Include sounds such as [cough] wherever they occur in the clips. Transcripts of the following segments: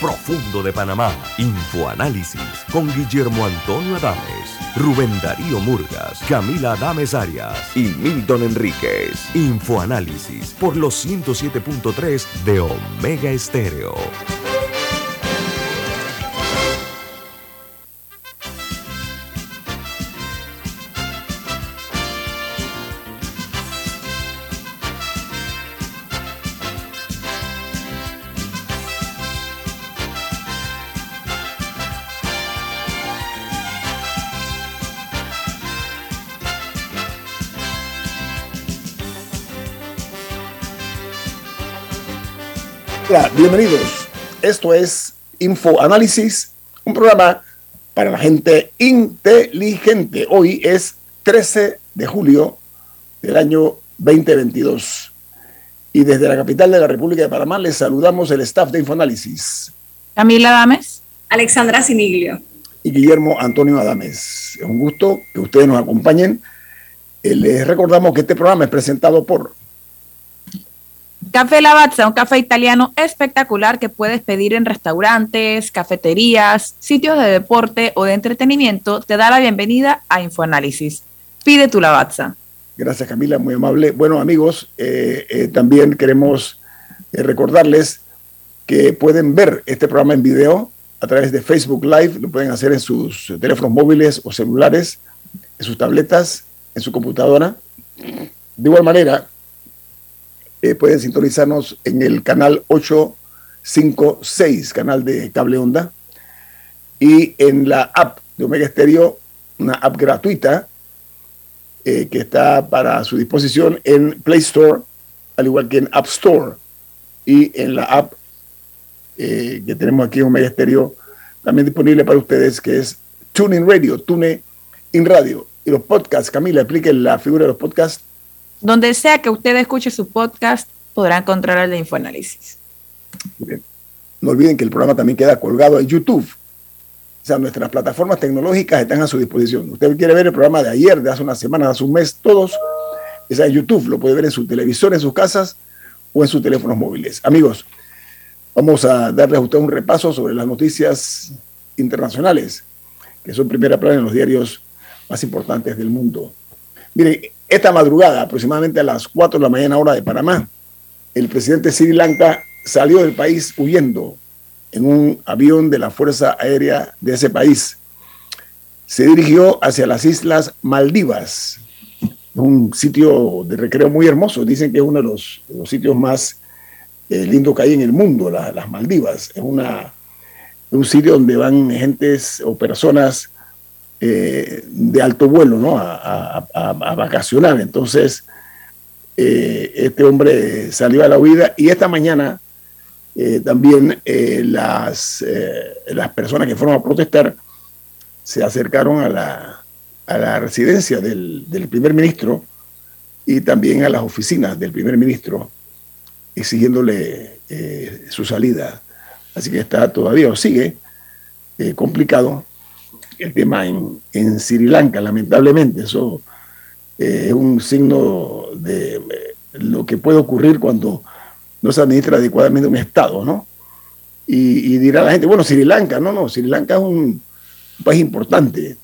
profundo de Panamá. Infoanálisis con Guillermo Antonio Adames, Rubén Darío Murgas, Camila Adames Arias y Milton Enríquez. Infoanálisis por los 107.3 de Omega Estéreo. Bienvenidos. Esto es Info Análisis, un programa para la gente inteligente. Hoy es 13 de julio del año 2022. Y desde la capital de la República de Panamá les saludamos el staff de Infoanálisis. Camila Adames. Alexandra Siniglio. Y Guillermo Antonio Adames. Es un gusto que ustedes nos acompañen. Eh, les recordamos que este programa es presentado por Café Lavazza, un café italiano espectacular que puedes pedir en restaurantes, cafeterías, sitios de deporte o de entretenimiento, te da la bienvenida a Infoanálisis. Pide tu Lavazza. Gracias Camila, muy amable. Bueno amigos, eh, eh, también queremos eh, recordarles que pueden ver este programa en video a través de Facebook Live, lo pueden hacer en sus teléfonos móviles o celulares, en sus tabletas, en su computadora. De igual manera, eh, pueden sintonizarnos en el canal 856, canal de cable onda, y en la app de Omega Stereo, una app gratuita eh, que está para su disposición en Play Store, al igual que en App Store, y en la app eh, que tenemos aquí en Omega Stereo, también disponible para ustedes, que es TuneIn Radio, TuneIn Radio. Y los podcasts, Camila, explique la figura de los podcasts. Donde sea que usted escuche su podcast, podrá encontrar el de Infoanálisis. No olviden que el programa también queda colgado en YouTube. O sea, nuestras plataformas tecnológicas están a su disposición. Usted quiere ver el programa de ayer, de hace una semana, de hace un mes, todos, está en YouTube. Lo puede ver en su televisor, en sus casas o en sus teléfonos móviles. Amigos, vamos a darles a usted un repaso sobre las noticias internacionales, que son primera plana en los diarios más importantes del mundo. Mire, esta madrugada, aproximadamente a las 4 de la mañana hora de Panamá, el presidente Sri Lanka salió del país huyendo en un avión de la Fuerza Aérea de ese país. Se dirigió hacia las Islas Maldivas, un sitio de recreo muy hermoso. Dicen que es uno de los, sitios más eh, lindos que hay en el mundo, las Maldivas. Es una, un sitio donde van gentes o personas eh, de alto vuelo, ¿no? A, vacacionar. Entonces, eh, este hombre salió a la huida y esta mañana eh, también las, las personas que fueron a protestar se acercaron a la, a la residencia del, del, primer ministro y también a las oficinas del primer ministro exigiéndole su salida. Así que está todavía o sigue complicado el tema en, en Sri Lanka, lamentablemente. Eso eh, es un signo de eh, lo que puede ocurrir cuando no se administra adecuadamente un Estado, ¿no? Y, dirá la gente, bueno, Sri Lanka, no, no, Sri Lanka es un país importante.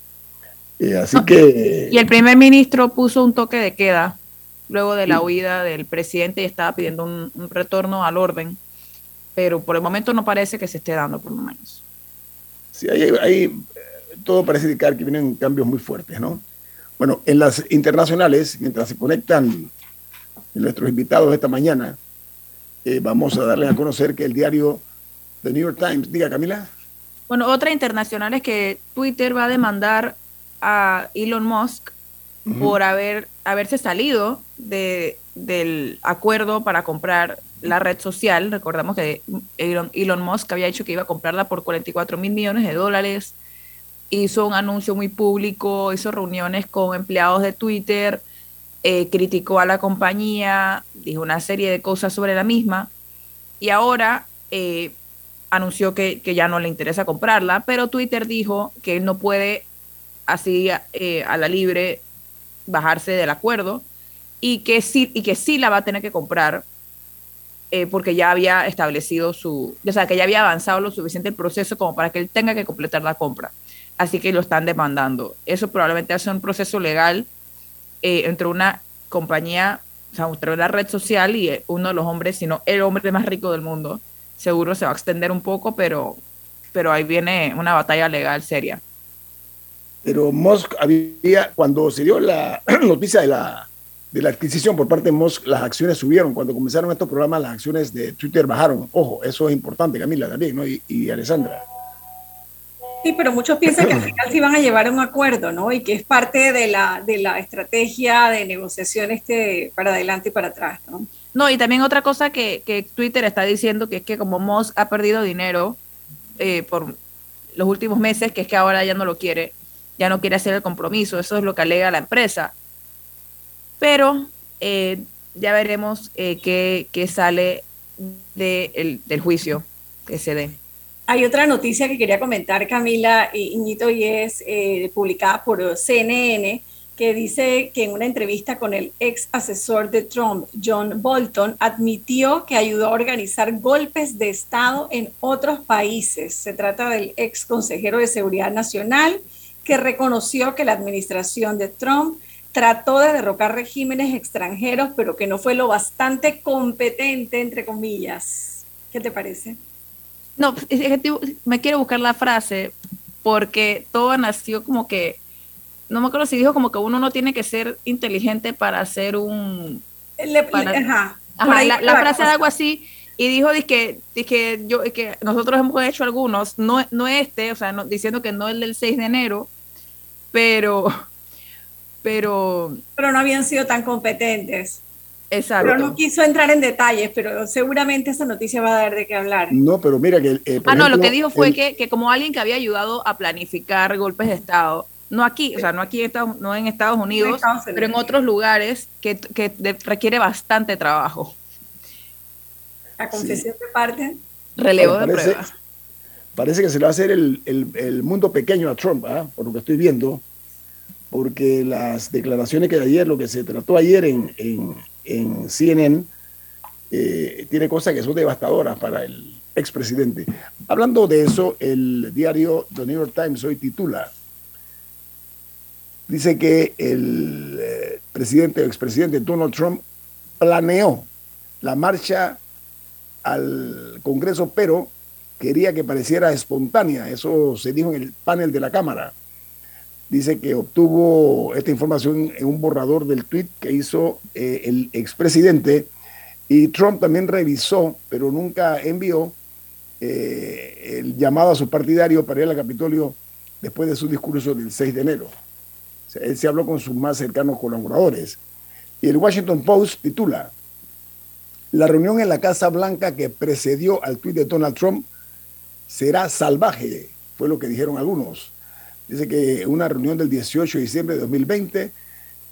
Eh, así que... Y el primer ministro puso un toque de queda luego de la huida del presidente y estaba pidiendo un, un retorno al orden, pero por el momento no parece que se esté dando, por lo menos. Sí, hay, hay todo parece indicar que vienen cambios muy fuertes, ¿no? Bueno, en las internacionales, mientras se conectan nuestros invitados esta mañana, eh, vamos a darles a conocer que el diario The New York Times, diga Camila. Bueno, otra internacional es que Twitter va a demandar a Elon Musk por haber, haberse salido de, del acuerdo para comprar la red social. Recordamos que Elon, Elon Musk había dicho que iba a comprarla por 44 mil millones de dólares hizo un anuncio muy público, hizo reuniones con empleados de Twitter, eh, criticó a la compañía, dijo una serie de cosas sobre la misma y ahora eh, anunció que, ya no le interesa comprarla, pero Twitter dijo que él no puede así eh, a la libre bajarse del acuerdo y que sí, y que sí la va a tener que comprar eh, porque ya había establecido su, o sea, que ya había avanzado lo suficiente el proceso como para que él tenga que completar la compra. Así que lo están demandando. Eso probablemente hace un proceso legal eh, entre una compañía, o sea, entre una red social y uno de los hombres, sino el hombre más rico del mundo. Seguro se va a extender un poco, pero, pero ahí viene una batalla legal seria. Pero Musk había, cuando se dio la [clears throat] noticia de la, de la adquisición por parte de Musk, las acciones subieron. Cuando comenzaron estos programas, las acciones de Twitter bajaron. Ojo, eso es importante, Camila, también, ¿no? Y, y Alessandra. Sí, pero muchos piensan que al final sí van a llevar a un acuerdo, ¿no? Y que es parte de la, de la estrategia de negociación este, para adelante y para atrás, ¿no? No, y también otra cosa que, que Twitter está diciendo, que es que como Musk ha perdido dinero eh, por los últimos meses, que es que ahora ya no lo quiere, ya no quiere hacer el compromiso, eso es lo que alega la empresa. Pero eh, ya veremos eh, qué, qué, sale de el, del juicio que se dé. Hay otra noticia que quería comentar, Camila Iñito, y es eh, publicada por CNN, que dice que en una entrevista con el ex asesor de Trump, John Bolton, admitió que ayudó a organizar golpes de Estado en otros países. Se trata del ex consejero de Seguridad Nacional, que reconoció que la administración de Trump trató de derrocar regímenes extranjeros, pero que no fue lo bastante competente, entre comillas. ¿Qué te parece? No, me quiero buscar la frase porque todo nació como que, no me acuerdo si dijo como que uno no tiene que ser inteligente para hacer un... ajá, la, frase de algo así y dijo que, que, yo, que nosotros hemos hecho algunos, no, no este, o sea, diciendo que no el del 6 de enero, pero, pero... Pero no habían sido tan competentes. Exacto. Pero no quiso entrar en detalles, pero seguramente esa noticia va a dar de qué hablar. No, pero mira que... Eh, ah, no, lo que dijo fue que, que, como alguien que había ayudado a planificar golpes de Estado, no aquí, o sea, no aquí en Estados, no en Estados Unidos, en Estados Unidos. pero en otros lugares que, que de, requiere bastante trabajo. La confesión sí. de parte. Relevo parece, de pruebas. Parece que se le va a hacer el, el, el mundo pequeño a Trump, ¿eh? por lo que estoy viendo, porque las declaraciones que de ayer, lo que se trató ayer en, en en CNN eh, tiene cosas que son devastadoras para el expresidente. Hablando de eso, el diario The New York Times hoy titula, dice que el eh, presidente o expresidente Donald Trump planeó la marcha al Congreso, pero quería que pareciera espontánea. Eso se dijo en el panel de la Cámara dice que obtuvo esta información en un borrador del tweet que hizo eh, el expresidente y Trump también revisó, pero nunca envió eh, el llamado a su partidario para ir al Capitolio después de su discurso del 6 de enero. Él se habló con sus más cercanos colaboradores. Y el Washington Post titula, la reunión en la Casa Blanca que precedió al tuit de Donald Trump será salvaje, fue lo que dijeron algunos. Dice que una reunión del 18 de diciembre de 2020,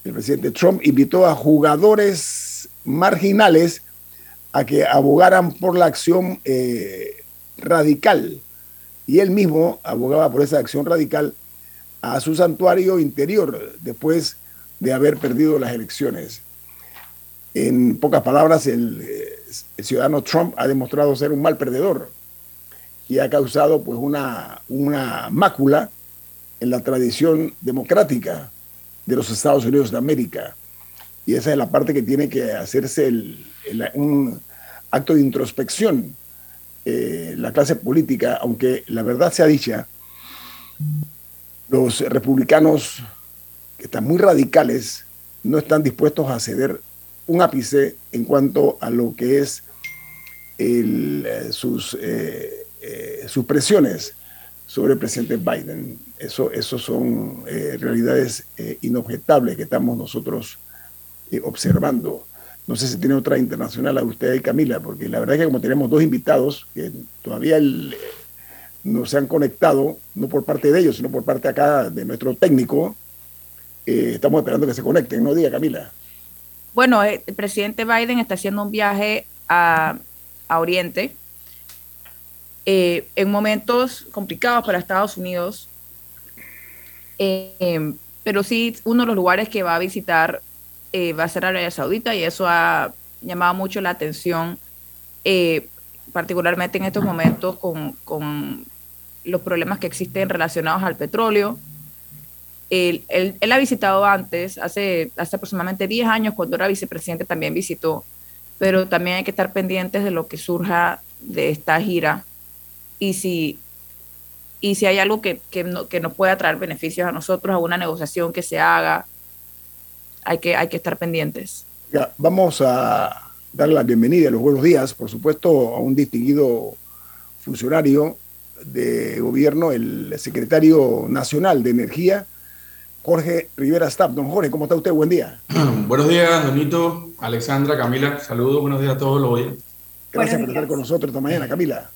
el presidente Trump invitó a jugadores marginales a que abogaran por la acción eh, radical. Y él mismo abogaba por esa acción radical a su santuario interior después de haber perdido las elecciones. En pocas palabras, el, eh, el ciudadano Trump ha demostrado ser un mal perdedor y ha causado pues una, una mácula en la tradición democrática de los Estados Unidos de América. Y esa es la parte que tiene que hacerse el, un acto de introspección eh, la clase política, aunque la verdad sea dicha, los republicanos que están muy radicales no están dispuestos a ceder un ápice en cuanto a lo que es el, sus, eh, eh, sus presiones sobre el presidente Biden. Eso, eso son eh, realidades eh, inobjetables que estamos nosotros eh, observando. No sé si tiene otra internacional a usted y Camila, porque la verdad es que como tenemos dos invitados que todavía no se han conectado, no por parte de ellos, sino por parte acá de nuestro técnico, estamos esperando que se conecten, ¿no diga Camila? Bueno, el presidente Biden está haciendo un viaje a, a Oriente, eh, en momentos complicados para Estados Unidos, eh, pero sí uno de los lugares que va a visitar eh, va a ser Arabia Saudita y eso ha llamado mucho la atención eh, particularmente en estos momentos con, con, los problemas que existen relacionados al petróleo. Él, él, él, ha visitado antes, hace, hace aproximadamente 10 años, cuando era vicepresidente, también visitó, pero también hay que estar pendientes de lo que surja de esta gira y si, y si hay algo que, que, no, que nos pueda traer beneficios a nosotros, a una negociación que se haga, hay que, hay que estar pendientes. Ya, vamos a darle la bienvenida y los buenos días, por supuesto, a un distinguido funcionario de gobierno, el secretario nacional de Energía, Jorge Rivera Stapp. Don Jorge, ¿cómo está usted? Buen día. [clears throat] buenos días, Donito, Alexandra, Camila. Saludos, buenos días a todos los oyentes. Gracias por estar con nosotros esta mañana, Camila.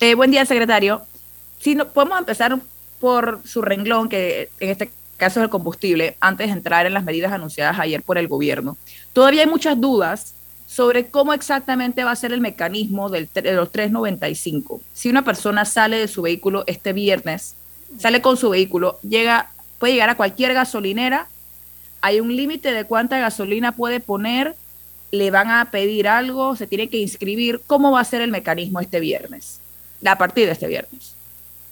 Eh, buen día, secretario. Si no, podemos empezar por su renglón, que en este caso es el combustible, antes de entrar en las medidas anunciadas ayer por el gobierno. Todavía hay muchas dudas sobre cómo exactamente va a ser el mecanismo del, de los 395. Si una persona sale de su vehículo este viernes, sale con su vehículo, llega, puede llegar a cualquier gasolinera, hay un límite de cuánta gasolina puede poner, le van a pedir algo, se tiene que inscribir. ¿Cómo va a ser el mecanismo este viernes? A partir de este viernes.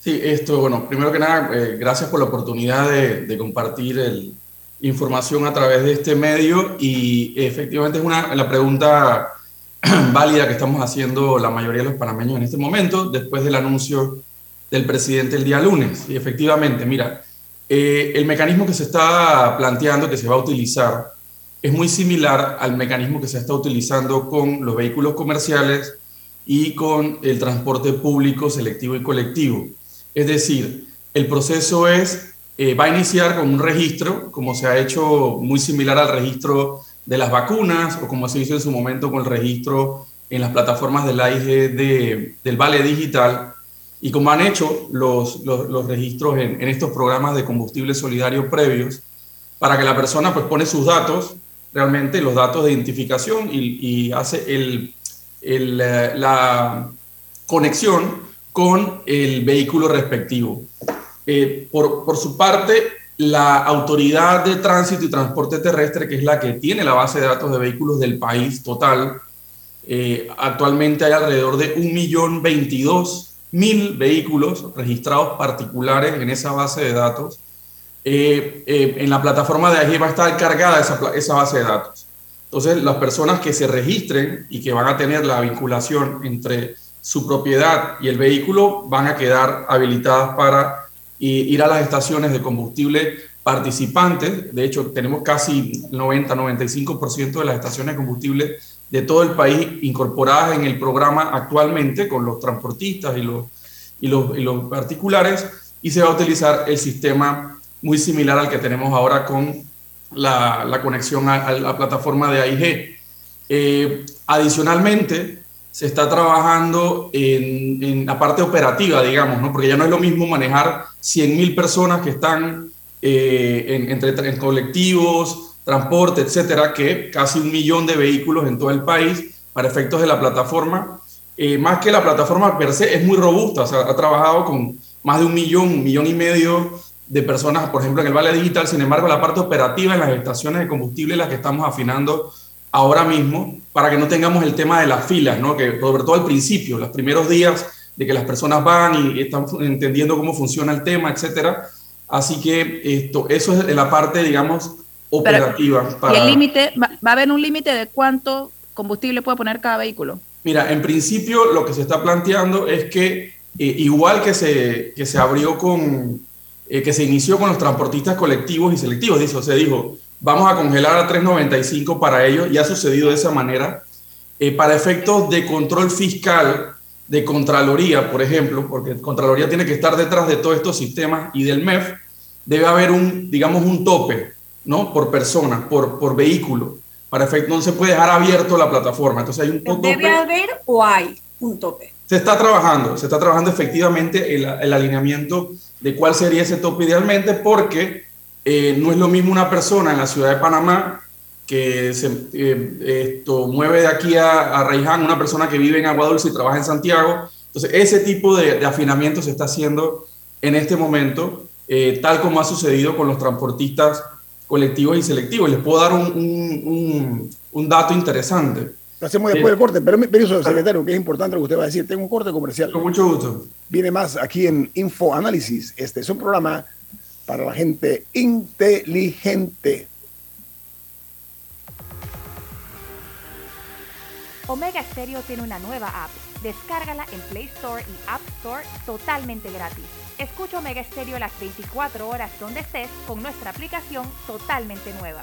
Sí, esto, bueno, primero que nada, eh, gracias por la oportunidad de, de compartir el, información a través de este medio y efectivamente es una, la pregunta [clears throat] válida que estamos haciendo la mayoría de los panameños en este momento, después del anuncio del presidente el día lunes. Y efectivamente, mira, eh, el mecanismo que se está planteando, que se va a utilizar, es muy similar al mecanismo que se está utilizando con los vehículos comerciales y con el transporte público selectivo y colectivo. Es decir, el proceso es eh, va a iniciar con un registro, como se ha hecho muy similar al registro de las vacunas o como se hizo en su momento con el registro en las plataformas del AIG de, del Vale Digital y como han hecho los, los, registros en, en, estos programas de combustible solidario previos, para que la persona pues pone sus datos, realmente los datos de identificación y, y hace el, la conexión con el vehículo respectivo. Eh, por, su parte, la Autoridad de Tránsito y Transporte Terrestre, que es la que tiene la base de datos de vehículos del país total, eh, actualmente hay alrededor de 1.022.000 vehículos registrados particulares en esa base de datos. Eh, en la plataforma de AIG va a estar cargada esa base de datos. Entonces, las personas que se registren y que van a tener la vinculación entre su propiedad y el vehículo van a quedar habilitadas para ir a las estaciones de combustible participantes. De hecho, tenemos casi 90-95% de las estaciones de combustible de todo el país incorporadas en el programa actualmente con los transportistas y los, y los, y los particulares y se va a utilizar el sistema muy similar al que tenemos ahora con la, conexión a, la plataforma de AIG. Eh, adicionalmente, se está trabajando en, la parte operativa, digamos, ¿no? porque ya no es lo mismo manejar 100.000 personas que están eh, en, entre en colectivos, transporte, etcétera, que casi un millón de vehículos en todo el país para efectos de la plataforma. Eh, más que la plataforma per se es muy robusta, o sea, ha trabajado con más de un millón, un millón y medio de personas, por ejemplo, en el Vale Digital. Sin embargo, la parte operativa en las estaciones de combustible, las que estamos afinando ahora mismo, para que no tengamos el tema de las filas, ¿no? que sobre todo al principio, los primeros días de que las personas van y están entendiendo cómo funciona el tema, etcétera. Así que esto, eso es la parte, digamos, operativa. Pero, para... ¿Y el límite, va, va, a haber un límite de cuánto combustible puede poner cada vehículo? Mira, en principio lo que se está planteando es que eh, igual que se, que se abrió con, eh, que se inició con los transportistas colectivos y selectivos, dice, o se dijo, vamos a congelar a 3.95 para ellos, y ha sucedido de esa manera, eh, para efectos de control fiscal de Contraloría, por ejemplo, porque Contraloría tiene que estar detrás de todos estos sistemas y del MEF, debe haber un, digamos, un tope, ¿no? Por persona, por, por vehículo. Para efecto, no se puede dejar abierto la plataforma. Entonces hay un tope. ¿Debe haber o hay un tope? Se está trabajando, se está trabajando efectivamente el, el alineamiento de cuál sería ese tope idealmente, porque eh, no es lo mismo una persona en la ciudad de Panamá que se eh, esto, mueve de aquí a, a Reiján, una persona que vive en Agua Dulce y trabaja en Santiago. Entonces, ese tipo de, afinamiento se está haciendo en este momento, eh, tal como ha sucedido con los transportistas colectivos y selectivos. Les puedo dar un, un dato interesante. Lo hacemos después del corte, pero permiso, secretario, que es importante lo que usted va a decir. Tengo un corte comercial. Con mucho gusto. Viene más aquí en Info Análisis. Este es un programa para la gente inteligente. Omega Stereo tiene una nueva app. Descárgala en Play Store y App Store totalmente gratis. Escucha Omega Stereo las 24 horas donde estés con nuestra aplicación totalmente nueva.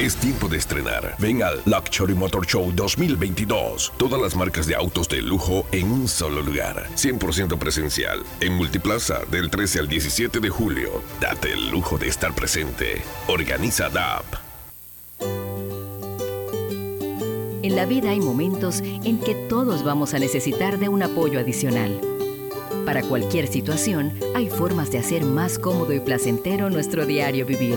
Es tiempo de estrenar. Ven al Luxury Motor Show 2022. Todas las marcas de autos de lujo en un solo lugar. 100% presencial. En Multiplaza del 13 al 17 de julio. Date el lujo de estar presente. Organiza DAP. En la vida hay momentos en que todos vamos a necesitar de un apoyo adicional. Para cualquier situación, hay formas de hacer más cómodo y placentero nuestro diario vivir.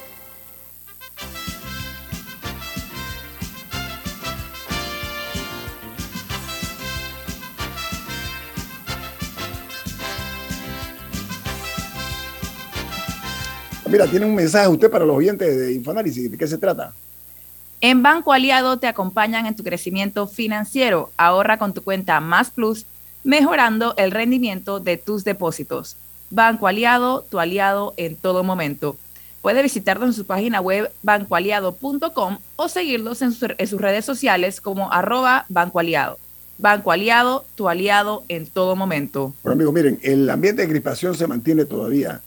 Mira, tiene un mensaje usted para los oyentes de Infoanálisis. ¿De qué se trata? En Banco Aliado te acompañan en tu crecimiento financiero. Ahorra con tu cuenta Más Plus, mejorando el rendimiento de tus depósitos. Banco Aliado, tu aliado en todo momento. Puede visitarlos en su página web bancoaliado.com o seguirlos en, en, sus redes sociales como arroba Banco Aliado. Banco Aliado, tu aliado en todo momento. Bueno, amigos, miren, el ambiente de crispación se mantiene todavía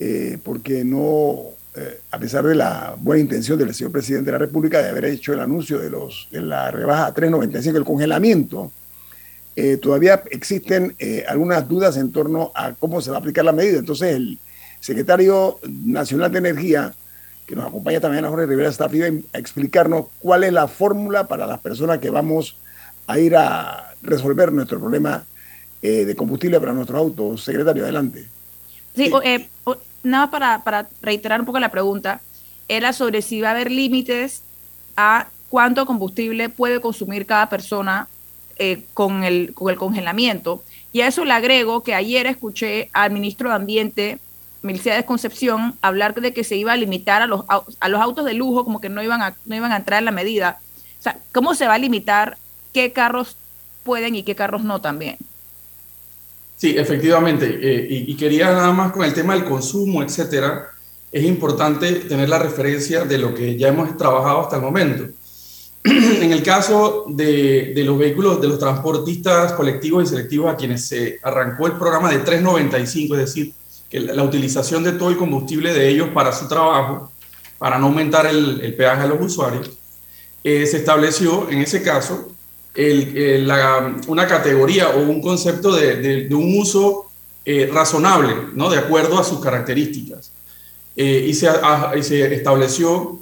eh, porque no, eh, a pesar de la buena intención del señor presidente de la República de haber hecho el anuncio de, los, de la rebaja a 3.95, el congelamiento, eh, todavía existen algunas dudas en torno a cómo se va a aplicar la medida. Entonces, el secretario nacional de Energía, que nos acompaña también a Jorge Rivera, está a explicarnos cuál es la fórmula para las personas que vamos a ir a resolver nuestro problema de combustible para nuestros autos. Secretario, adelante. Sí, eh, nada para, para reiterar un poco la pregunta, era sobre si va a haber límites a cuánto combustible puede consumir cada persona eh, con, el, con el congelamiento. Y a eso le agrego que ayer escuché al ministro de Ambiente, de Concepción, hablar de que se iba a limitar a los, a los autos de lujo, como que no iban, a, no iban a entrar en la medida. O sea, ¿cómo se va a limitar qué carros pueden y qué carros no también? Sí, efectivamente. Eh, y, quería nada más con el tema del consumo, etcétera, es importante tener la referencia de lo que ya hemos trabajado hasta el momento. [clears throat] en el caso de, de, los vehículos, de los transportistas colectivos y selectivos a quienes se arrancó el programa de 395, es decir, que la, utilización de todo el combustible de ellos para su trabajo, para no aumentar el, el peaje a los usuarios, eh, se estableció en ese caso el, la, una categoría o un concepto de, un uso eh, razonable, ¿no? de acuerdo a sus características. Eh, y, se, estableció,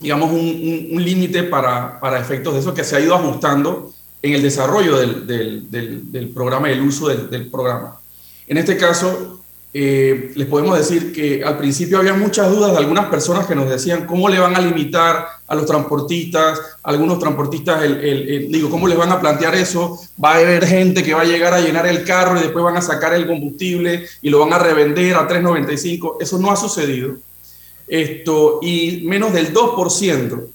digamos, un, límite para, para, efectos de eso que se ha ido ajustando en el desarrollo del, del, del, del programa y el uso del, programa. En este caso, eh, les podemos decir que al principio había muchas dudas de algunas personas que nos decían cómo le van a limitar a los transportistas, algunos transportistas, digo, cómo les van a plantear eso, va a haber gente que va a llegar a llenar el carro y después van a sacar el combustible y lo van a revender a 3.95, eso no ha sucedido. Esto, y menos del 2%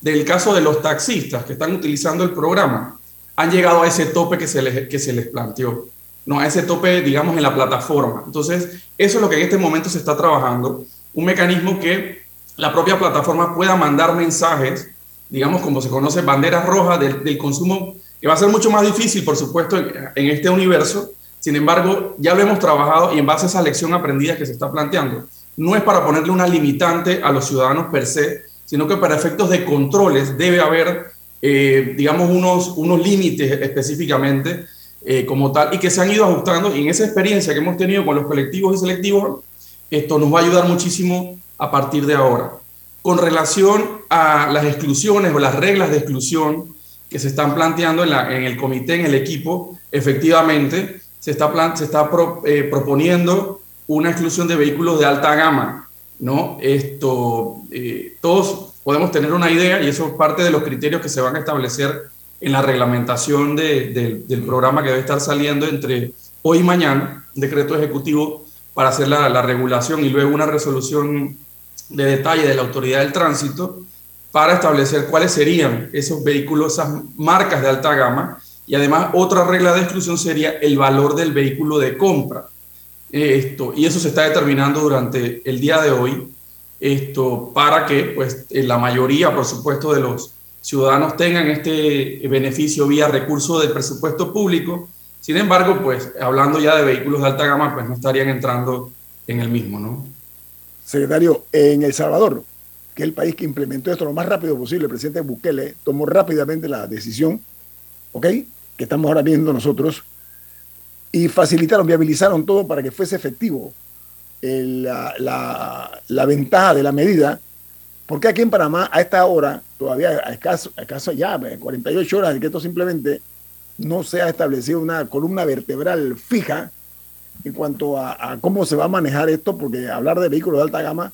del caso de los taxistas que están utilizando el programa han llegado a ese tope que se les, que se les planteó no a ese tope, digamos, en la plataforma. Entonces, eso es lo que en este momento se está trabajando, un mecanismo que la propia plataforma pueda mandar mensajes, digamos, como se conoce, banderas rojas del, consumo, que va a ser mucho más difícil, por supuesto, en, este universo. Sin embargo, ya lo hemos trabajado y en base a esa lección aprendida que se está planteando, no es para ponerle una limitante a los ciudadanos per se, sino que para efectos de controles debe haber, eh, digamos, unos, unos límites específicamente eh, como tal y que se han ido ajustando y en esa experiencia que hemos tenido con los colectivos y selectivos, esto nos va a ayudar muchísimo a partir de ahora. Con relación a las exclusiones o las reglas de exclusión que se están planteando en, la, en el comité, en el equipo, efectivamente se está, plan, se está eh, proponiendo una exclusión de vehículos de alta gama. ¿no? Esto, eh, todos podemos tener una idea y eso es parte de los criterios que se van a establecer en la reglamentación del programa que debe estar saliendo entre hoy y mañana, decreto ejecutivo para hacer la, la regulación y luego una resolución de detalle de la autoridad del tránsito para establecer cuáles serían esos vehículos, esas marcas de alta gama. Y además otra regla de exclusión sería el valor del vehículo de compra. Esto, y eso se está determinando durante el día de hoy, esto, para que pues, la mayoría, por supuesto, de los ciudadanos tengan este beneficio vía recurso del presupuesto público. Sin embargo, pues hablando ya de vehículos de alta gama, pues no estarían entrando en el mismo, ¿no? Secretario, en El Salvador, que es el país que implementó esto lo más rápido posible, el presidente Bukele tomó rápidamente la decisión, ¿ok? Que estamos ahora viendo nosotros, y facilitaron, viabilizaron todo para que fuese efectivo la, la, la ventaja de la medida porque aquí en Panamá, a esta hora, todavía a ya 48 horas de que esto simplemente no se ha establecido una columna vertebral fija en cuanto a, cómo se va a manejar esto, porque hablar de vehículos de alta gama,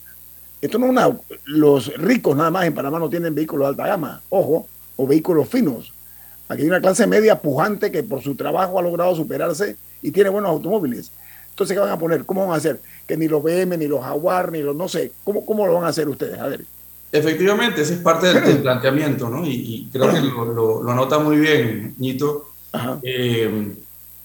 esto no es una. Los ricos nada más en Panamá no tienen vehículos de alta gama, ojo, o vehículos finos. Aquí hay una clase media pujante que por su trabajo ha logrado superarse y tiene buenos automóviles. Entonces, ¿qué van a poner? ¿Cómo van a hacer? Que ni los BM, ni los Jaguar, ni los no sé. ¿Cómo, cómo lo van a hacer ustedes? A ver. Efectivamente, ese es parte del, [clears throat] planteamiento, ¿no? Y, creo que lo, lo, anota muy bien, Nito. Eh,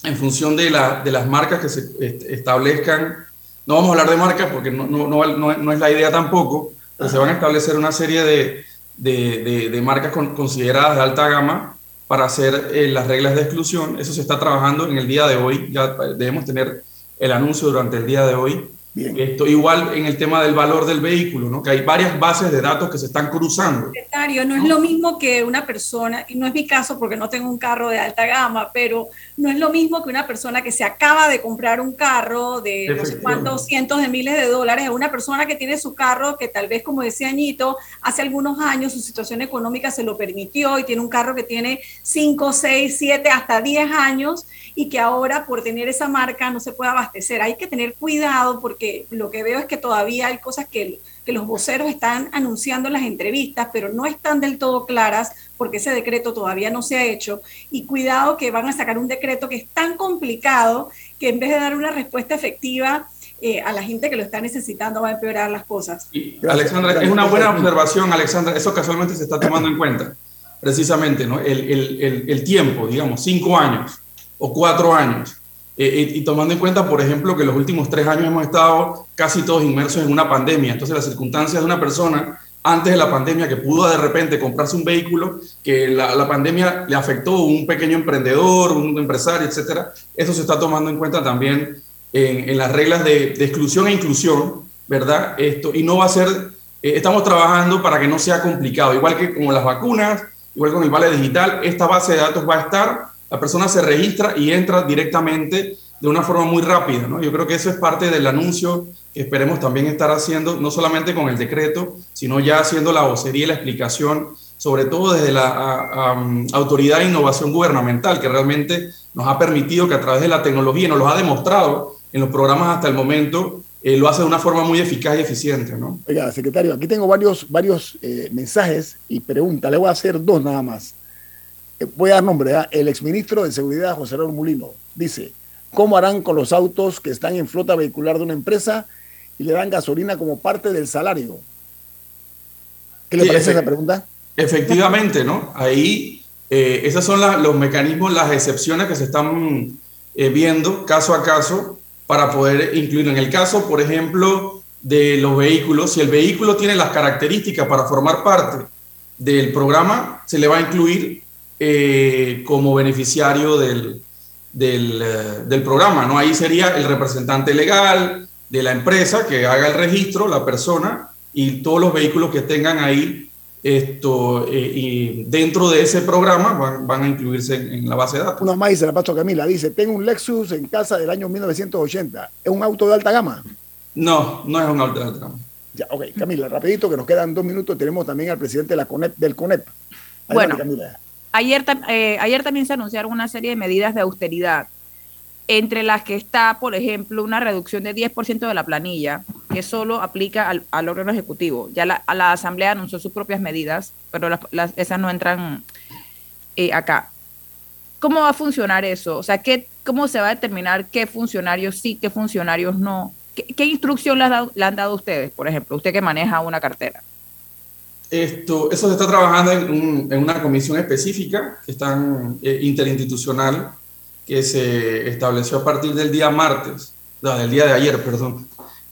en función de, la, de, las marcas que se establezcan, no vamos a hablar de marcas porque no, no, no, no es la idea tampoco, pero se van a establecer una serie de, de, de marcas consideradas de alta gama para hacer eh, las reglas de exclusión. Eso se está trabajando en el día de hoy, ya debemos tener el anuncio durante el día de hoy. Esto igual en el tema del valor del vehículo, ¿no? que hay varias bases de datos que se están cruzando. Secretario, no, es lo mismo que una persona, y no es mi caso porque no tengo un carro de alta gama, pero no es lo mismo que una persona que se acaba de comprar un carro de no sé cuántos cientos de miles de dólares, a una persona que tiene su carro que tal vez, como decía Añito, hace algunos años su situación económica se lo permitió y tiene un carro que tiene 5, 6, 7, hasta 10 años y que ahora por tener esa marca no se puede abastecer. Hay que tener cuidado porque lo que veo es que todavía hay cosas que, que los voceros están anunciando en las entrevistas, pero no están del todo claras porque ese decreto todavía no se ha hecho. Y cuidado que van a sacar un decreto que es tan complicado que en vez de dar una respuesta efectiva, eh, a la gente que lo está necesitando va a empeorar las cosas. Alexandra, es una buena observación, Alexandra. Eso casualmente se está tomando en cuenta, precisamente, ¿no? El, el, el tiempo, digamos, cinco años o cuatro años. Eh, eh, y tomando en cuenta, por ejemplo, que los últimos tres años hemos estado casi todos inmersos en una pandemia. Entonces, las circunstancias de una persona antes de la pandemia que pudo de repente comprarse un vehículo, que la, pandemia le afectó a un pequeño emprendedor, un empresario, etcétera, eso se está tomando en cuenta también en, las reglas de, de, exclusión e inclusión, ¿verdad? Esto, y no va a ser, eh, estamos trabajando para que no sea complicado, igual que con las vacunas, igual con el vale digital, esta base de datos va a estar la persona se registra y entra directamente de una forma muy rápida. ¿no? Yo creo que eso es parte del anuncio que esperemos también estar haciendo, no solamente con el decreto, sino ya haciendo la vocería y la explicación sobre todo desde la Autoridad de Innovación Gubernamental, que realmente nos ha permitido que a través de la tecnología, nos lo ha demostrado en los programas hasta el momento, eh, lo hace de una forma muy eficaz y eficiente. ¿no? Oiga, secretario, aquí tengo varios, varios eh, mensajes y preguntas. Le voy a hacer dos nada más. Eh, voy a dar nombre. ¿ah? El exministro de Seguridad, José Raúl Mulino, dice, ¿cómo harán con los autos que están en flota vehicular de una empresa y le dan gasolina como parte del salario? ¿Qué le parece esa pregunta? Efectivamente, ¿no? Ahí, esos son los mecanismos, las excepciones que se están viendo caso a caso para poder incluir. En el caso, por ejemplo, de los vehículos, si el vehículo tiene las características para formar parte del programa, se le va a incluir eh, como beneficiario del, del, eh, del, programa. ¿no? Ahí sería el representante legal de la empresa que haga el registro, la persona, y todos los vehículos que tengan ahí esto, eh, y dentro de ese programa van, a incluirse en, la base de datos. Una más se la paso a Camila. Dice, tengo un Lexus en casa del año 1980. ¿Es un auto de alta gama? No, no es un auto de alta gama. Ya, ok. Camila, rapidito, que nos quedan dos minutos. Tenemos también al presidente de la CONEP, del CONEP. bueno, Ayer, eh, ayer también se anunciaron una serie de medidas de austeridad entre las que está, por ejemplo, una reducción de 10% de la planilla, que solo aplica al, órgano ejecutivo. Ya la, la, Asamblea anunció sus propias medidas, pero las, esas no entran eh, acá. ¿Cómo va a funcionar eso? O sea, ¿qué, ¿cómo se va a determinar qué funcionarios sí, qué funcionarios no? ¿Qué, instrucción le, han dado ustedes, por ejemplo, usted que maneja una cartera? Esto, eso se está trabajando en, una comisión específica, que está eh, interinstitucional, que se estableció a partir del día martes, del día de ayer, perdón,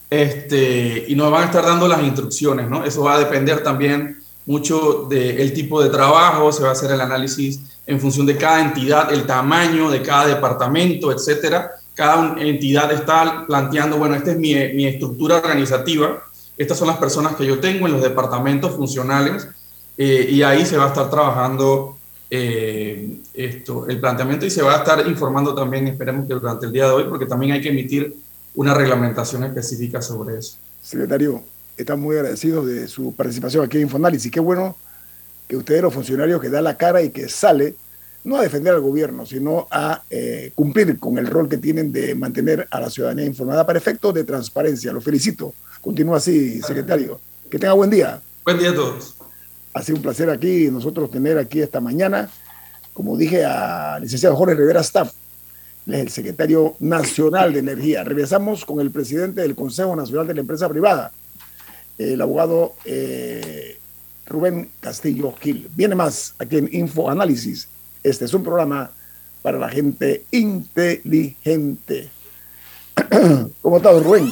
este, y nos van a estar dando las instrucciones, ¿no? Eso va a depender también mucho del tipo de trabajo, se va a hacer el análisis en función de cada entidad, el tamaño de cada departamento, etcétera. Cada entidad está planteando, bueno, esta es mi estructura organizativa, estas son las personas que yo tengo en los departamentos funcionales, eh, y ahí se va a estar trabajando eh, esto, el planteamiento y se va a estar informando también, esperemos que durante el día de hoy, porque también hay que emitir una reglamentación específica sobre eso. Secretario, estamos muy agradecidos de su participación aquí en Infoanálisis. Qué bueno que ustedes, los funcionarios que da la cara y que sale, no a defender al gobierno, sino a eh, cumplir con el rol que tienen de mantener a la ciudadanía informada para efectos de transparencia. Lo felicito. Continúa así, secretario. Que tenga buen día. Buen día a todos. Ha sido un placer aquí nosotros tener aquí esta mañana, como dije, al licenciado Jorge Rivera Staff, el secretario nacional de Energía. Regresamos con el presidente del Consejo Nacional de la Empresa Privada, el abogado eh, Rubén Castillo Gil. Viene más aquí en Info Análisis. Este es un programa para la gente inteligente. [clears throat] ¿Cómo estás, Rubén?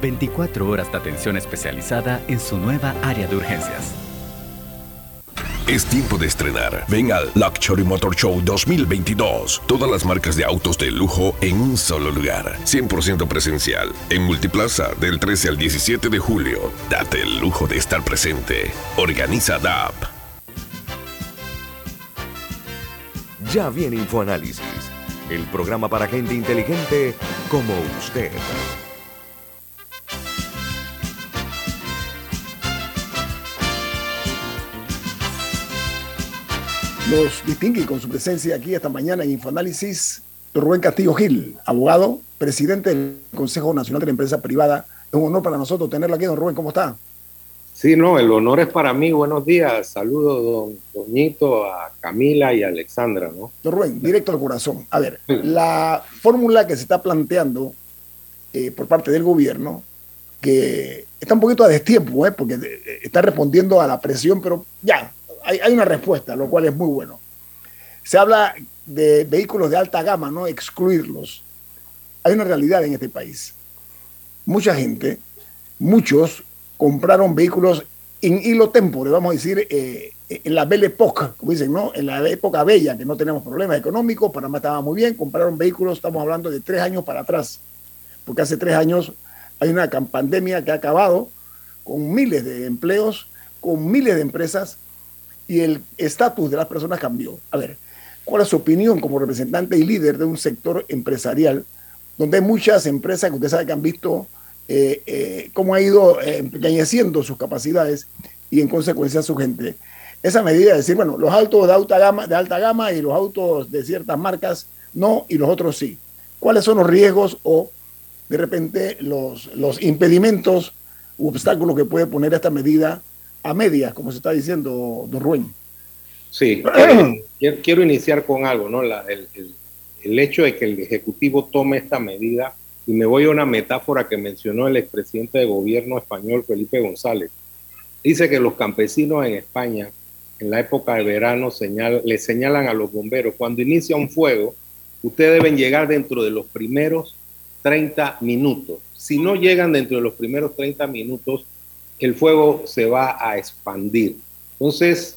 24 horas de atención especializada en su nueva área de urgencias. Es tiempo de estrenar. Ven al Luxury Motor Show 2022. Todas las marcas de autos de lujo en un solo lugar. 100% presencial. En Multiplaza del 13 al 17 de julio. Date el lujo de estar presente. Organiza DAP. Ya viene InfoAnálisis, el programa para gente inteligente como usted. Nos distingue con su presencia aquí esta mañana en Infoanálisis Rubén Castillo Gil, abogado, presidente del Consejo Nacional de la Empresa Privada. Es un honor para nosotros tenerlo aquí, don Rubén. ¿Cómo está? Sí, no, el honor es para mí. Buenos días. Saludos, don Doñito, a Camila y a Alexandra, ¿no? Don Rubén, directo al corazón. A ver, la fórmula que se está planteando eh, por parte del gobierno, que está un poquito a destiempo, ¿eh? porque eh, está respondiendo a la presión, pero ya, hay, una respuesta, lo cual es muy bueno. Se habla de vehículos de alta gama, no excluirlos. Hay una realidad en este país. Mucha gente, muchos compraron vehículos en hilo tempore, vamos a decir, eh, en la Belle Époque, como dicen, ¿no? En la época bella, que no tenemos problemas económicos, Panamá estaba muy bien, compraron vehículos, estamos hablando de tres años para atrás, porque hace tres años hay una pandemia que ha acabado con miles de empleos, con miles de empresas y el estatus de las personas cambió. A ver, ¿cuál es su opinión como representante y líder de un sector empresarial donde hay muchas empresas que usted sabe que han visto eh, eh, cómo ha ido eh, empequeñeciendo sus capacidades y en consecuencia su gente? Esa medida de decir, bueno, los autos de alta gama, de alta gama y los autos de ciertas marcas no y los otros sí. ¿Cuáles son los riesgos o de repente los, los impedimentos u obstáculos que puede poner esta medida a medias, como se está diciendo, don Rubén. Sí, [clears throat] quiero, iniciar con algo, ¿no? el, el, hecho de que el Ejecutivo tome esta medida, y me voy a una metáfora que mencionó el expresidente de gobierno español, Felipe González. Dice que los campesinos en España, en la época de verano, señal, le señalan a los bomberos, cuando inicia un fuego, ustedes deben llegar dentro de los primeros 30 minutos. Si no llegan dentro de los primeros 30 minutos, el fuego se va a expandir. Entonces,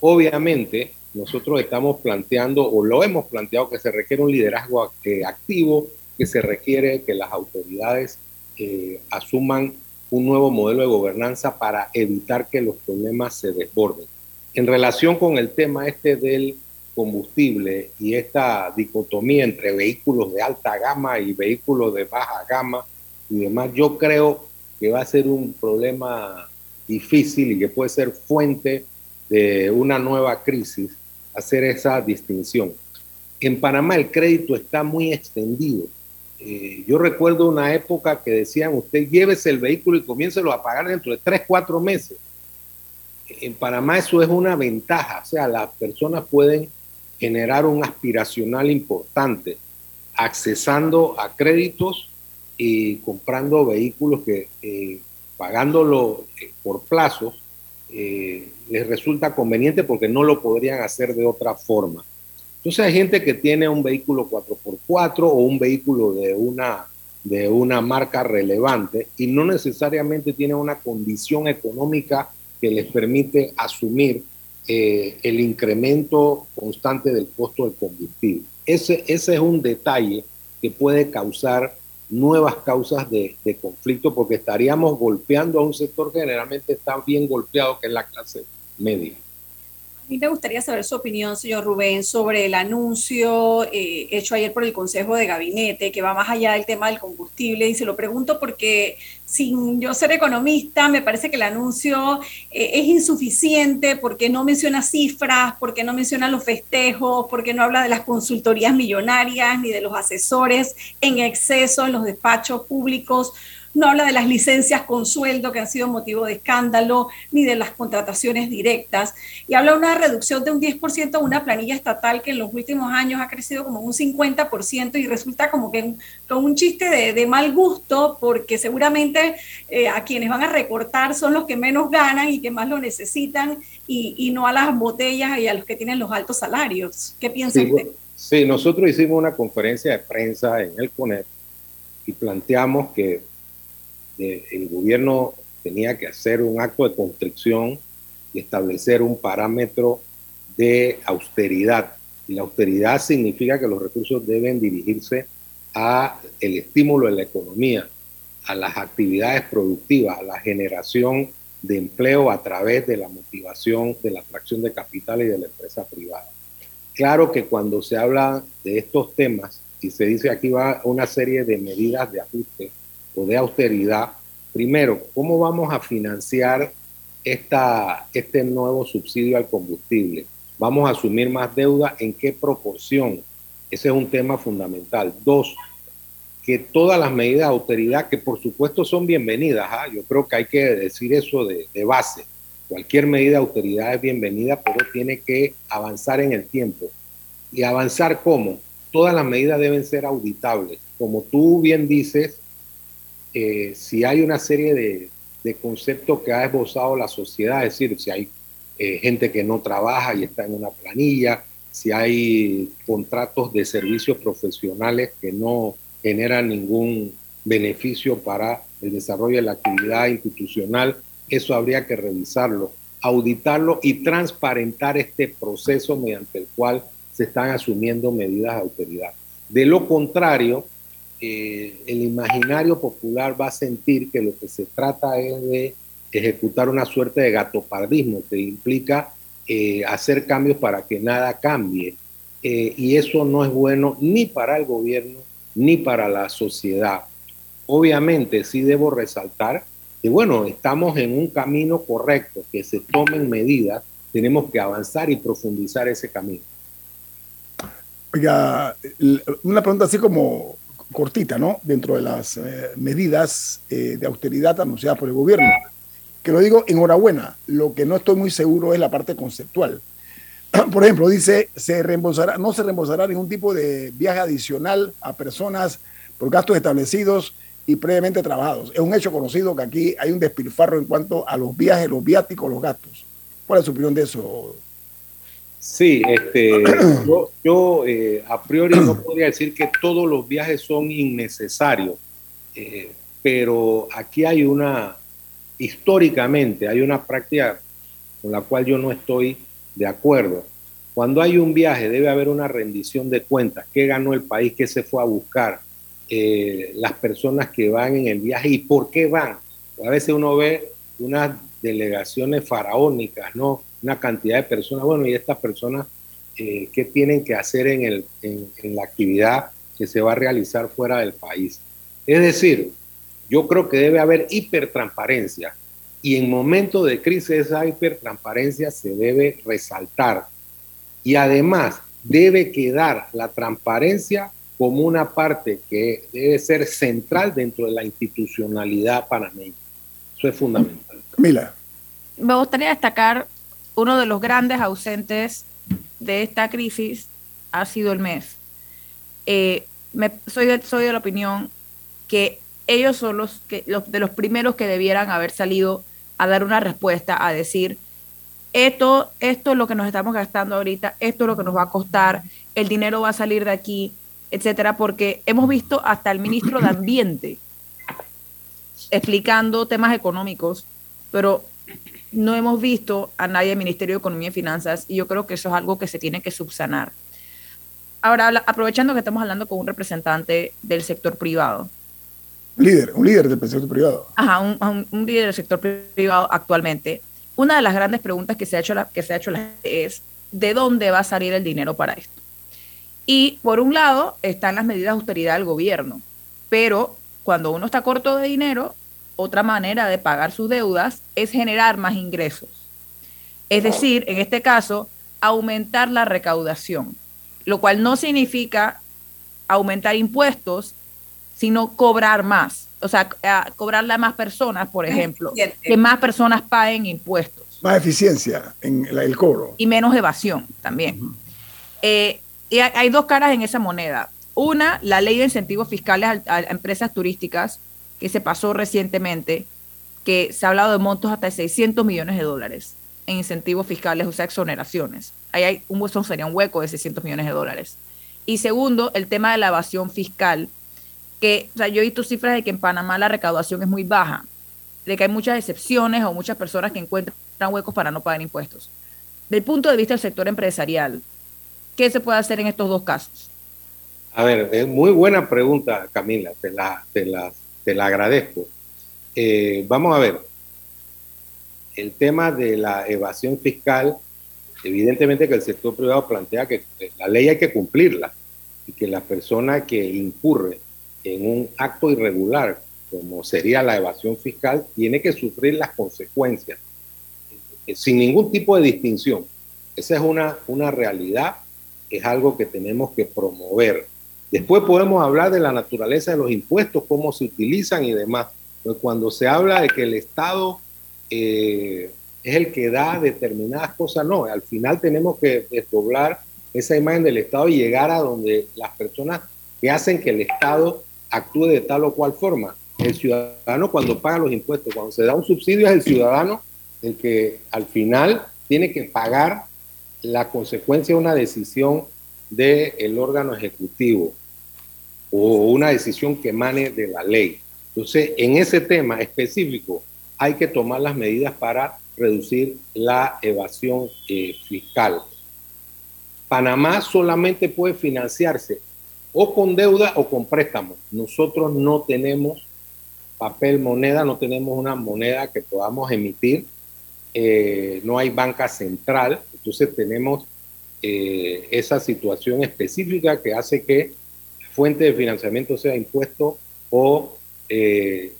obviamente, nosotros estamos planteando, o lo hemos planteado, que se requiere un liderazgo activo, que se requiere que las autoridades eh, asuman un nuevo modelo de gobernanza para evitar que los problemas se desborden. En relación con el tema este del combustible y esta dicotomía entre vehículos de alta gama y vehículos de baja gama y demás, yo creo que va a ser un problema difícil y que puede ser fuente de una nueva crisis, hacer esa distinción. En Panamá el crédito está muy extendido. Eh, yo recuerdo una época que decían, usted llévese el vehículo y comiéncelo a pagar dentro de tres, cuatro meses. En Panamá eso es una ventaja, o sea, las personas pueden generar un aspiracional importante, accesando a créditos y comprando vehículos que eh, pagándolo eh, por plazos eh, les resulta conveniente porque no lo podrían hacer de otra forma. Entonces hay gente que tiene un vehículo 4x4 o un vehículo de una, de una marca relevante y no necesariamente tiene una condición económica que les permite asumir el incremento constante del costo del combustible. Ese, ese es un detalle que puede causar nuevas causas de, conflicto porque estaríamos golpeando a un sector que generalmente está bien golpeado, que es la clase media mí me gustaría saber su opinión, señor Rubén, sobre el anuncio eh, hecho ayer por el Consejo de Gabinete, que va más allá del tema del combustible. Y se lo pregunto porque, sin yo ser economista, me parece que el anuncio eh, es insuficiente porque no menciona cifras, porque no menciona los festejos, porque no habla de las consultorías millonarias ni de los asesores en exceso en los despachos públicos no habla de las licencias con sueldo que han sido motivo de escándalo, ni de las contrataciones directas, y habla de una reducción de un 10% de una planilla estatal que en los últimos años ha crecido como un 50% y resulta como que con un chiste de, mal gusto, porque seguramente eh, a quienes van a recortar son los que menos ganan y que más lo necesitan, y, no a las botellas y a los que tienen los altos salarios. ¿Qué piensa usted? Sí, nosotros hicimos una conferencia de prensa en el CONEP y planteamos que el gobierno tenía que hacer un acto de constricción y establecer un parámetro de austeridad. Y la austeridad significa que los recursos deben dirigirse a el estímulo de la economía, a las actividades productivas, a la generación de empleo a través de la motivación de la atracción de capital y de la empresa privada. Claro que cuando se habla de estos temas y se dice aquí va una serie de medidas de ajuste o de austeridad, primero, ¿cómo vamos a financiar esta, este nuevo subsidio al combustible? ¿Vamos a asumir más deuda? ¿En qué proporción? Ese es un tema fundamental. Dos, que todas las medidas de autoridad, que por supuesto son bienvenidas, ¿ah? yo creo que hay que decir eso de, de, base. Cualquier medida de autoridad es bienvenida, pero tiene que avanzar en el tiempo. ¿Y avanzar cómo? Todas las medidas deben ser auditables. Como tú bien dices, eh, si hay una serie de, conceptos que ha esbozado la sociedad, es decir, si hay eh, gente que no trabaja y está en una planilla, si hay contratos de servicios profesionales que no genera ningún beneficio para el desarrollo de la actividad institucional, eso habría que revisarlo, auditarlo y transparentar este proceso mediante el cual se están asumiendo medidas de autoridad. De lo contrario, eh, el imaginario popular va a sentir que lo que se trata es de ejecutar una suerte de gatopardismo que implica eh, hacer cambios para que nada cambie. Eh, y eso no es bueno ni para el gobierno ni para la sociedad. Obviamente sí debo resaltar que, bueno, estamos en un camino correcto, que se tomen medidas, tenemos que avanzar y profundizar ese camino. Oiga, una pregunta así como cortita, ¿no? Dentro de las eh, medidas eh, de austeridad anunciadas por el gobierno. Que lo digo, enhorabuena. Lo que no estoy muy seguro es la parte conceptual. [clears throat] por ejemplo, dice, se reembolsará, no se reembolsará ningún tipo de viaje adicional a personas por gastos establecidos y previamente trabajados. Es un hecho conocido que aquí hay un despilfarro en cuanto a los viajes, los viáticos, los gastos. ¿Cuál es su opinión de eso? Sí, este, [clears throat] yo, eh, a priori no podría decir que todos los viajes son innecesarios, eh, pero aquí hay una, históricamente, hay una práctica con la cual yo no estoy de acuerdo. Cuando hay un viaje debe haber una rendición de cuentas. ¿Qué ganó el país? ¿Qué se fue a buscar? Eh, las personas que van en el viaje y por qué van. A veces uno ve unas delegaciones faraónicas, ¿no? Una cantidad de personas. Bueno, y estas personas, eh, ¿qué tienen que hacer en, el, en la actividad que se va a realizar fuera del país? Es decir, yo creo que debe haber hipertransparencia y en momentos de crisis esa hipertransparencia se debe resaltar. Y además debe quedar la transparencia como una parte que debe ser central dentro de la institucionalidad panameña. Eso es fundamental. Mila. Me gustaría destacar uno de los grandes ausentes de esta crisis ha sido el MES. Eh, soy, de, soy de la opinión que ellos son los, que, los de los primeros que debieran haber salido a dar una respuesta, a decir, esto, esto es lo que nos estamos gastando ahorita, esto es lo que nos va a costar, el dinero va a salir de aquí, etcétera, porque hemos visto hasta el ministro de Ambiente explicando temas económicos, pero no hemos visto a nadie del Ministerio de Economía y Finanzas y yo creo que eso es algo que se tiene que subsanar. Ahora, aprovechando que estamos hablando con un representante del sector privado, líder, un líder del sector privado. Ajá, un, un, líder del sector privado actualmente. Una de las grandes preguntas que se ha hecho la, que se ha hecho la es ¿de dónde va a salir el dinero para esto? Y por un lado están las medidas de austeridad del gobierno, pero cuando uno está corto de dinero, otra manera de pagar sus deudas es generar más ingresos. Es decir, en este caso, aumentar la recaudación, lo cual no significa aumentar impuestos, sino cobrar más. O sea, cobrarle a más personas, por ejemplo, que más personas paguen impuestos. Más eficiencia en el cobro. Y menos evasión también. Eh, y hay, dos caras en esa moneda. Una, la ley de incentivos fiscales a, empresas turísticas que se pasó recientemente, que se ha hablado de montos hasta de 600 millones de dólares en incentivos fiscales, o sea, exoneraciones. Ahí hay un, sería un hueco de 600 millones de dólares. Y segundo, el tema de la evasión fiscal, que, o sea, yo he visto cifras de que en Panamá la recaudación es muy baja, de que hay muchas excepciones o muchas personas que encuentran encuentran huecos para no pagar impuestos. Del punto de vista del sector empresarial, ¿qué se puede hacer en estos dos casos? A ver, es muy buena pregunta, Camila, te la, te la, te la agradezco. Eh, vamos a ver, el tema de la evasión fiscal, evidentemente que el sector privado plantea que la ley hay que cumplirla y que la persona que incurre en un acto irregular, como sería la evasión fiscal, tiene que sufrir las consecuencias, eh, sin ningún tipo de distinción. Esa es una, una realidad, es algo que tenemos que promover. Después podemos hablar de la naturaleza de los impuestos, cómo se utilizan y demás. Pero cuando se habla de que el Estado eh, es el que da determinadas cosas, no, al final tenemos que desdoblar esa imagen del Estado y llegar a donde las personas que hacen que el Estado actúe de tal o cual forma. El ciudadano cuando paga los impuestos, cuando se da un subsidio es el ciudadano el que al final tiene que pagar la consecuencia de una decisión del órgano ejecutivo o una decisión que emane de la ley. Entonces, en ese tema específico hay que tomar las medidas para reducir la evasión eh, fiscal. Panamá solamente puede financiarse o con deuda o con préstamo. Nosotros no tenemos papel moneda, no tenemos una moneda que podamos emitir, eh, no hay banca central, entonces tenemos eh, esa situación específica que hace que fuente de financiamiento sea impuesto o, eh,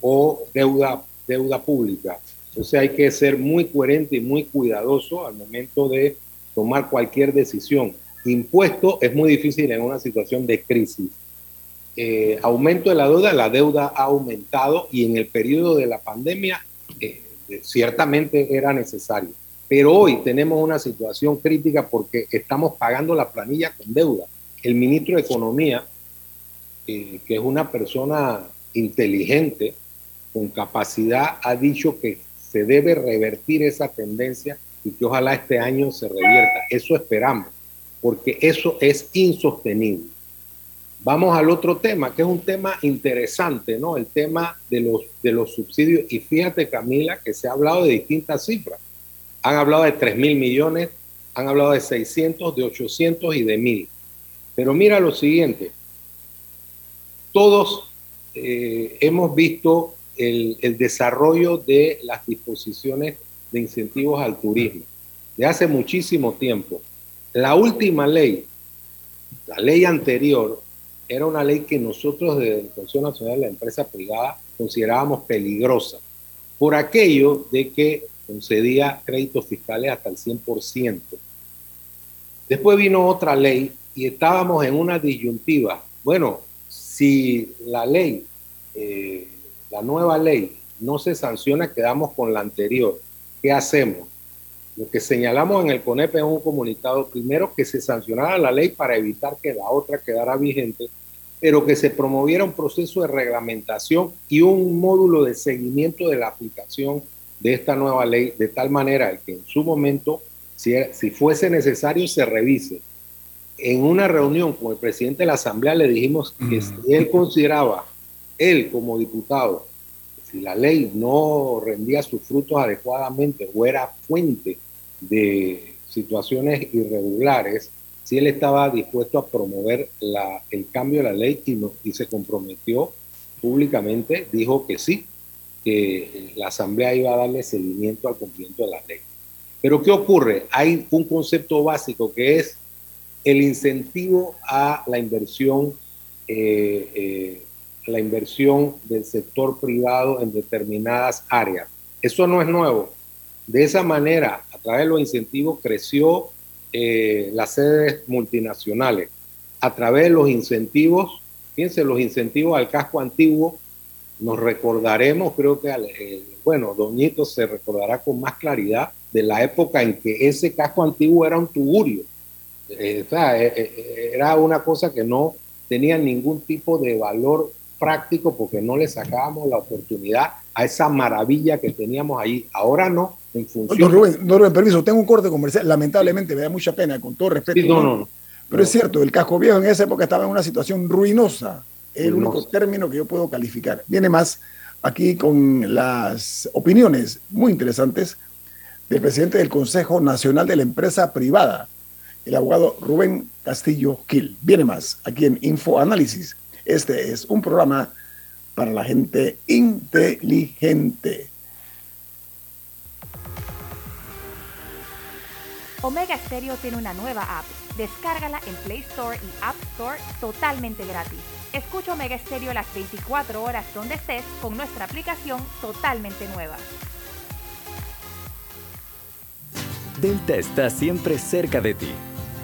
o deuda, deuda pública. Entonces hay que ser muy coherente y muy cuidadoso al momento de tomar cualquier decisión. Impuesto es muy difícil en una situación de crisis. Eh, aumento de la deuda, la deuda ha aumentado y en el periodo de la pandemia eh, ciertamente era necesario. Pero hoy tenemos una situación crítica porque estamos pagando la planilla con deuda. El ministro de Economía, eh, que es una persona inteligente, con capacidad, ha dicho que se debe revertir esa tendencia y que ojalá este año se revierta. Eso esperamos, porque eso es insostenible. Vamos al otro tema, que es un tema interesante, ¿no? El tema de los, de los subsidios. Y fíjate, Camila, que se ha hablado de distintas cifras. Han hablado de 3 mil millones, han hablado de 600, de 800 y de 1000. Pero mira lo siguiente. Todos eh, hemos visto el, desarrollo de las disposiciones de incentivos al turismo de hace muchísimo tiempo. La última ley, la ley anterior, era una ley que nosotros desde el Consejo Nacional de la Empresa Privada considerábamos peligrosa por aquello de que concedía créditos fiscales hasta el 100%. Después vino otra ley y estábamos en una disyuntiva. Bueno, si la ley, eh, la nueva ley, no se sanciona, quedamos con la anterior. ¿Qué hacemos? Lo que señalamos en el CONEP es un comunicado, primero que se sancionara la ley para evitar que la otra quedara vigente, pero que se promoviera un proceso de reglamentación y un módulo de seguimiento de la aplicación de esta nueva ley, de tal manera que en su momento, si, si fuese necesario, se revise. En una reunión con el presidente de la Asamblea le dijimos que si él consideraba, él como diputado, si la ley no rendía sus frutos adecuadamente o era fuente de situaciones irregulares, si él estaba dispuesto a promover la, el cambio de la ley y, y se comprometió públicamente, dijo que sí, que la Asamblea iba a darle seguimiento al cumplimiento de la ley. Pero ¿qué ocurre? Hay un concepto básico que es el incentivo a la inversión, eh, eh, la inversión del sector privado en determinadas áreas. Eso no es nuevo. De esa manera, a través de los incentivos, creció eh, las sedes multinacionales. A través de los incentivos, fíjense, los incentivos al casco antiguo, nos recordaremos, creo que, eh, bueno, Doñito se recordará con más claridad de la época en que ese casco antiguo era un tugurio. Eh, o sea, era una cosa que no tenía ningún tipo de valor práctico porque no le sacábamos la oportunidad a esa maravilla que teníamos ahí. Ahora no, en función... Don Rubén, don Rubén, permiso, tengo un corte comercial. Lamentablemente me da mucha pena, con todo respeto. Sí, no, no, no. Pero es cierto, el casco viejo en esa época estaba en una situación ruinosa. Es el único término que yo puedo calificar. Viene más aquí con las opiniones muy interesantes del presidente del Consejo Nacional de la Empresa Privada, el abogado Rubén Castillo Gil. Viene más aquí en Info Análisis. Este es un programa para la gente inteligente. Omega Stereo tiene una nueva app. Descárgala en Play Store y App Store totalmente gratis. Escucha Omega Stereo las 24 horas donde estés con nuestra aplicación totalmente nueva. Delta está siempre cerca de ti,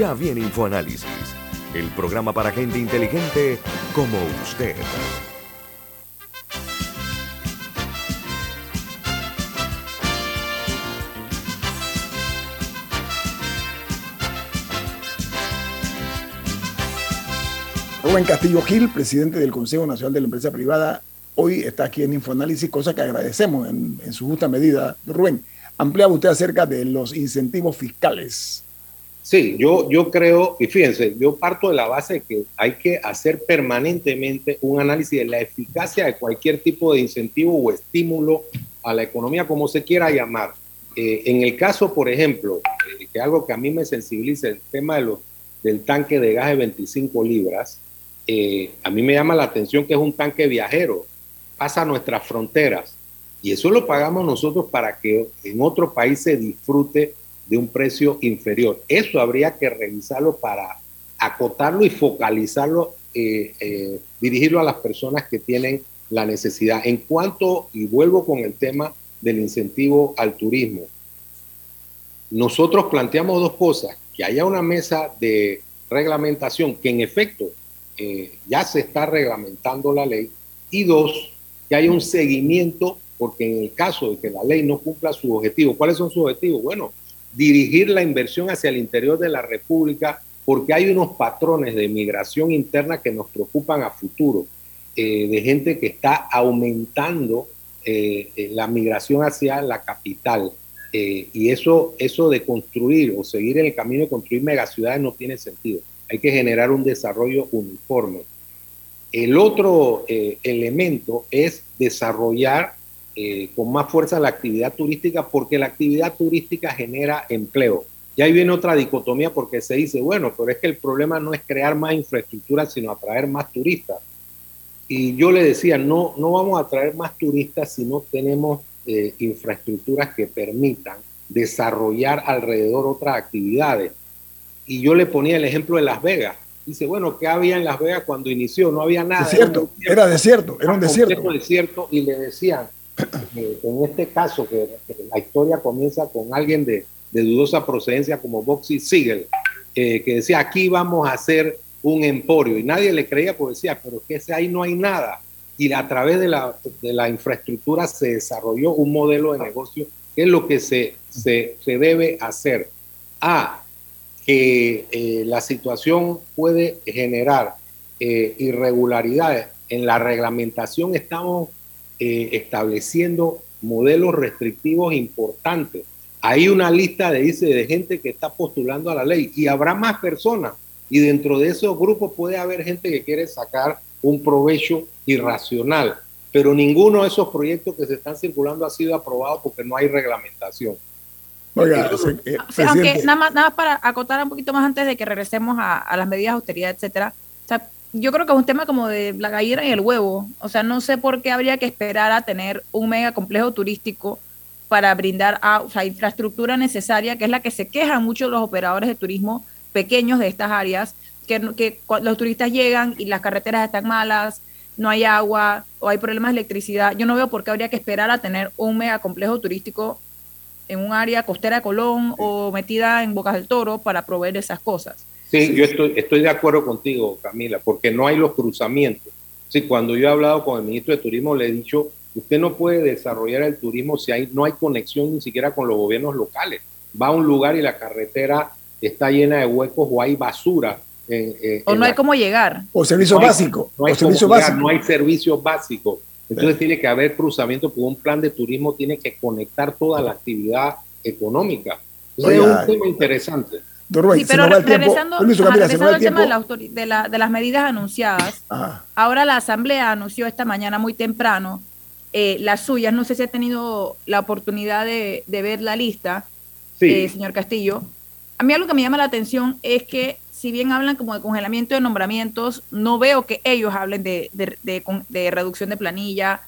Ya viene InfoAnálisis, el programa para gente inteligente como usted. Rubén Castillo Gil, presidente del Consejo Nacional de la Empresa Privada, hoy está aquí en Infoanálisis, cosa que agradecemos en, su justa medida. Rubén, ampliaba usted acerca de los incentivos fiscales. Sí, yo, yo creo, y fíjense, yo parto de la base de que hay que hacer permanentemente un análisis de la eficacia de cualquier tipo de incentivo o estímulo a la economía, como se quiera llamar. Eh, en el caso, por ejemplo, eh, que algo que a mí me sensibiliza, el tema del tanque de gas de 25 libras, eh, a mí me llama la atención que es un tanque viajero, pasa a nuestras fronteras, y eso lo pagamos nosotros para que en otro país se disfrute de un precio inferior. Eso habría que revisarlo para acotarlo y focalizarlo, eh, eh, dirigirlo a las personas que tienen la necesidad. En cuanto, y vuelvo con el tema del incentivo al turismo, nosotros planteamos dos cosas, que haya una mesa de reglamentación, que en efecto eh, ya se está reglamentando la ley, y dos, que haya un seguimiento, porque en el caso de que la ley no cumpla su objetivo, ¿cuáles son sus objetivos? Bueno, dirigir la inversión hacia el interior de la República, porque hay unos patrones de migración interna que nos preocupan a futuro, eh, de gente que está aumentando eh, eh, la migración hacia la capital. y eso, eso de construir o seguir en el camino de construir megaciudades no tiene sentido. Hay que generar un desarrollo uniforme. El otro elemento es desarrollar eh, con más fuerza la actividad turística porque la actividad turística genera empleo. Y ahí viene otra dicotomía porque se dice, bueno, pero es que el problema no es crear más infraestructura, sino atraer más turistas. Y yo le decía, no, no vamos a atraer más turistas si no tenemos eh, infraestructuras que permitan desarrollar alrededor otras actividades. Y yo le ponía el ejemplo de Las Vegas. Dice, bueno, ¿qué había en Las Vegas cuando inició? No había nada. Desierto, era, desierto, era un desierto. desierto. Y le decían, en este caso, que, la historia comienza con alguien de, dudosa procedencia como Boxy Siegel, que decía, aquí vamos a hacer un emporio. Y nadie le creía porque decía, pero que ahí no hay nada. y a través de la, de la infraestructura se desarrolló un modelo de negocio que es lo que se, se, se debe hacer. A, que eh, la situación puede generar eh, irregularidades. En la reglamentación estamos eh, estableciendo modelos restrictivos importantes. Hay una lista de, dice, de gente que está postulando a la ley y habrá más personas. Y dentro de esos grupos puede haber gente que quiere sacar un provecho irracional. Pero ninguno de esos proyectos que se están circulando ha sido aprobado porque no hay reglamentación. Oiga, eh, aunque nada más, nada para acotar un poquito más antes de que regresemos a, las medidas de austeridad, etcétera. O sea, yo creo que es un tema como de la gallina y el huevo. O sea, no sé por qué habría que esperar a tener un mega complejo turístico para brindar a, o sea, infraestructura necesaria, que es la que se quejan muchos los operadores de turismo pequeños de estas áreas, que, que los turistas llegan y las carreteras están malas, no hay agua o hay problemas de electricidad. Yo no veo por qué habría que esperar a tener un mega complejo turístico en un área costera de Colón o metida en Bocas del Toro para proveer esas cosas. Sí, yo estoy, estoy de acuerdo contigo, Camila, porque no hay los cruzamientos. Sí, cuando yo he hablado con el ministro de Turismo, le he dicho, usted no puede desarrollar el turismo si hay, no hay conexión ni siquiera con los gobiernos locales. Va a un lugar y la carretera está llena de huecos o hay basura. o no hay cómo llegar. O servicio básico. No hay, servicio básico. no hay servicios básicos. Entonces tiene que haber cruzamiento, porque un plan de turismo tiene que conectar toda la actividad económica. es un tema interesante. Sí, pero regresando, al tema de, las medidas anunciadas, ahora la Asamblea anunció esta mañana muy temprano eh, las suyas. No sé si ha tenido la oportunidad de, ver la lista, eh, señor Castillo. A mí algo que me llama la atención es que si bien hablan como de congelamiento de nombramientos, no veo que ellos hablen de, reducción de planilla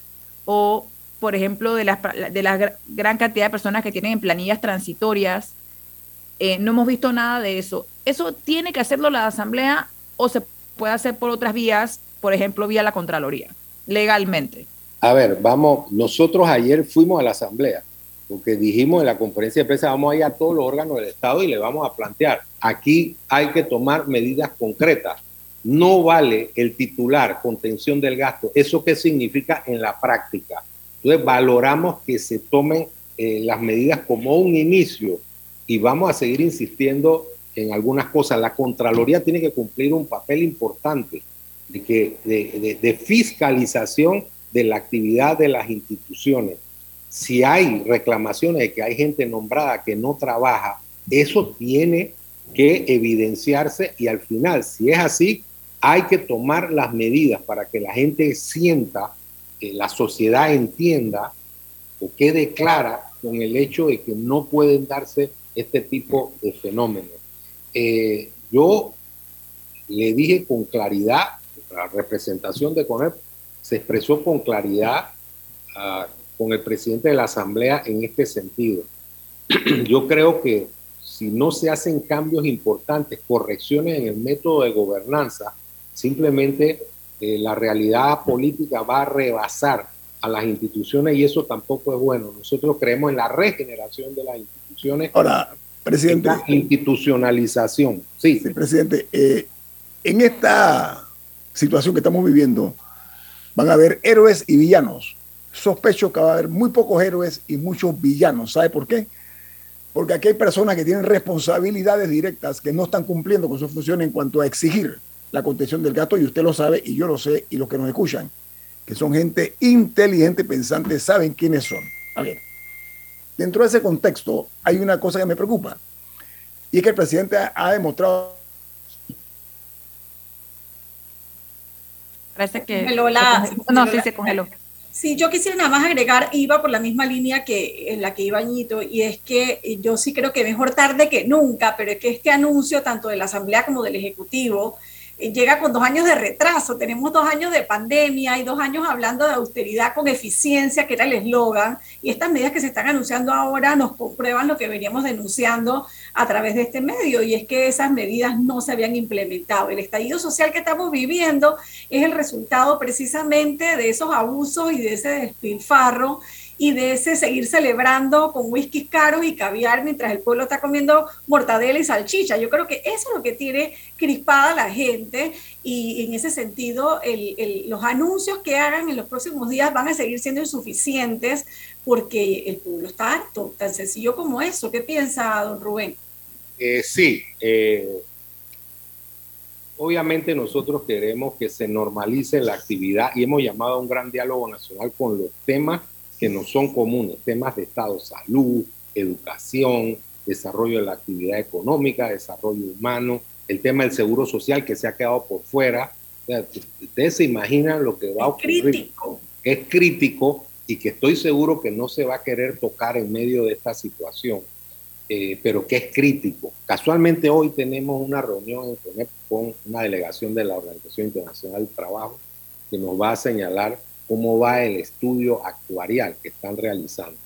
o, por ejemplo, de, de la gran cantidad de personas que tienen planillas transitorias. Eh, no hemos visto nada de eso. ¿Eso tiene que hacerlo la Asamblea o se puede hacer por otras vías, por ejemplo, vía la Contraloría, legalmente? A ver, vamos, nosotros ayer fuimos a la Asamblea porque dijimos en la conferencia de prensa, vamos a ir a todos los órganos del Estado y le vamos a plantear, aquí hay que tomar medidas concretas. No vale el titular contención del gasto. ¿Eso qué significa en la práctica? Entonces valoramos que se tomen eh, las medidas como un inicio y vamos a seguir insistiendo en algunas cosas. La Contraloría tiene que cumplir un papel importante de, que, de fiscalización de la actividad de las instituciones si hay reclamaciones de que hay gente nombrada que no trabaja, eso tiene que evidenciarse y al final, si es así, hay que tomar las medidas para que la gente sienta, que la sociedad entienda o quede clara con el hecho de que no pueden darse este tipo de fenómenos. Eh, yo le dije con claridad, la representación de CONEP se expresó con claridad a con el presidente de la Asamblea en este sentido. [clears throat] Yo creo que si no se hacen cambios importantes, correcciones en el método de gobernanza, simplemente eh, la realidad política va a rebasar a las instituciones y eso tampoco es bueno. Nosotros creemos en la regeneración de las instituciones. Ahora, presidente. la institucionalización. Sí. presidente, eh, en esta situación que estamos viviendo, van a haber héroes y villanos sospecho que va a haber muy pocos héroes y muchos villanos. ¿Sabe por qué? Porque aquí hay personas que tienen responsabilidades directas que no están cumpliendo con su función en cuanto a exigir la contención del gato, y usted lo sabe, y yo lo sé, y los que nos escuchan, que son gente inteligente, pensante, saben quiénes son. A ver, dentro de ese contexto hay una cosa que me preocupa, y es que el presidente ha demostrado Parece que. no, sí, se congeló. Sí, yo quisiera nada más agregar, iba por la misma línea que en la que iba Añito, y es que yo sí creo que mejor tarde que nunca, pero es que este anuncio, tanto de la Asamblea como del Ejecutivo, eh, llega con dos años de retraso. Tenemos dos años de pandemia y dos años hablando de austeridad con eficiencia, que era el eslogan, y estas medidas que se están anunciando ahora nos comprueban lo que veníamos denunciando a través de este medio, y es que esas medidas no se habían implementado. El estallido social que estamos viviendo es el resultado precisamente de esos abusos y de ese despilfarro y de ese seguir celebrando con whisky caros y caviar mientras el pueblo está comiendo mortadela y salchicha. Yo creo que eso es lo que tiene crispada la gente y en ese sentido los anuncios que hagan en los próximos días van a seguir siendo insuficientes porque el pueblo está harto, tan sencillo como eso. ¿Qué piensa don Rubén? Eh, sí, eh, obviamente nosotros queremos que se normalice la actividad y hemos llamado a un gran diálogo nacional con los temas que no son comunes, temas de Estado, salud, educación, desarrollo de la actividad económica, desarrollo humano, el tema del seguro social que se ha quedado por fuera. Ustedes se imaginan lo que va a ocurrir. Crítico. Es crítico y que estoy seguro que no se va a querer tocar en medio de esta situación, eh, pero que es crítico. Casualmente hoy tenemos una reunión con una delegación de la Organización Internacional del Trabajo que nos va a señalar cómo va el estudio actuarial que están realizando.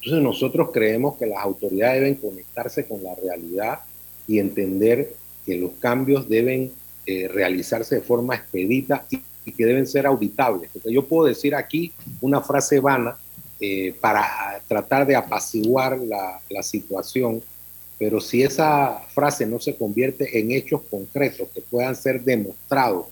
Entonces nosotros creemos que las autoridades deben conectarse con la realidad y entender que los cambios deben eh, realizarse de forma expedita y y que deben ser auditables. Porque yo puedo decir aquí una frase vana eh, para tratar de apaciguar la, la, situación, pero si esa frase no se convierte en hechos concretos que puedan ser demostrados,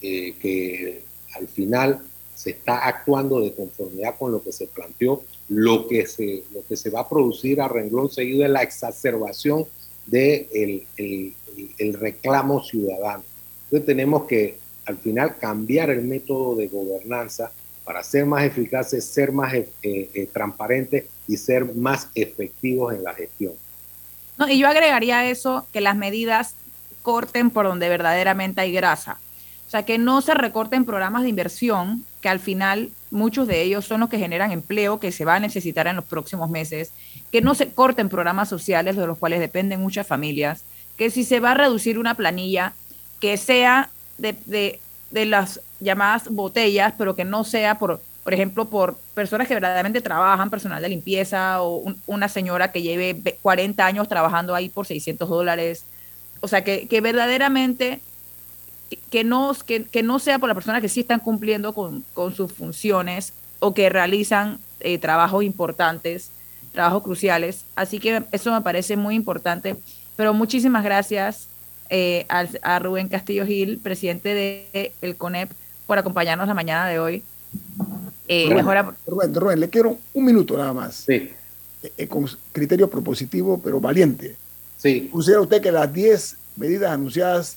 eh, que al final se está actuando de conformidad con lo que se planteó, lo que se, lo que se va a producir a renglón seguido es la exacerbación del de el, el reclamo ciudadano. Entonces tenemos que al final cambiar el método de gobernanza para ser más eficaces, ser más eh, eh, transparentes y ser más efectivos en la gestión. No, y yo agregaría eso, que las medidas corten por donde verdaderamente hay grasa. O sea, que no se recorten programas de inversión, que al final muchos de ellos son los que generan empleo que se va a necesitar en los próximos meses, que no se corten programas sociales de los cuales dependen muchas familias, que si se va a reducir una planilla, que sea de, las llamadas botellas, pero que no sea por, por ejemplo, por personas que verdaderamente trabajan, personal de limpieza o una señora que lleve 40 años trabajando ahí por 600 dólares. O sea, que, verdaderamente que no, que, no sea por las personas que sí están cumpliendo con, sus funciones o que realizan eh, trabajos importantes, trabajos cruciales. Así que eso me parece muy importante. Pero muchísimas gracias eh, a, Rubén Castillo Gil, presidente del el CONEP, por acompañarnos la mañana de hoy. Eh, Rubén, Rubén, le quiero un minuto nada más. Sí. Eh, con criterio propositivo, pero valiente. Sí. ¿Considera usted que las 10 medidas anunciadas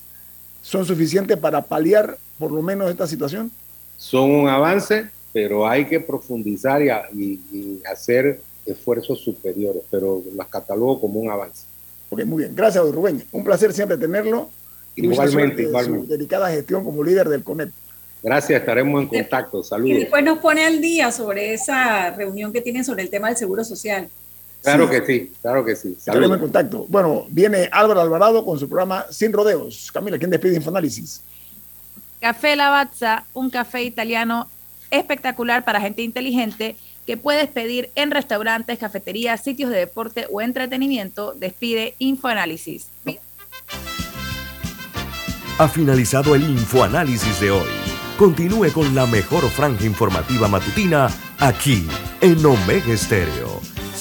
son suficientes para paliar por lo menos esta situación? Son un avance, pero hay que profundizar y, y hacer esfuerzos superiores, pero las catalogo como un avance. Ok, muy bien. Gracias, Rubén. Un placer siempre tenerlo. igualmente, igualmente. Su dedicada gestión como líder del CONEP. Gracias, estaremos en contacto. Saludos. Y después nos pone al día sobre esa reunión que tienen sobre el tema del seguro social. Claro que sí, claro que sí. Estaremos en contacto. Bueno, viene Álvaro Alvarado con su programa Sin Rodeos. Camila, ¿quién despide Infoanálisis? Café Lavazza, un café italiano espectacular para gente inteligente que puedes pedir en restaurantes, cafeterías, sitios de deporte o entretenimiento. Despide Infoanálisis. Ha finalizado el Infoanálisis de hoy. Continúe con la mejor franja informativa matutina aquí en Omega Estéreo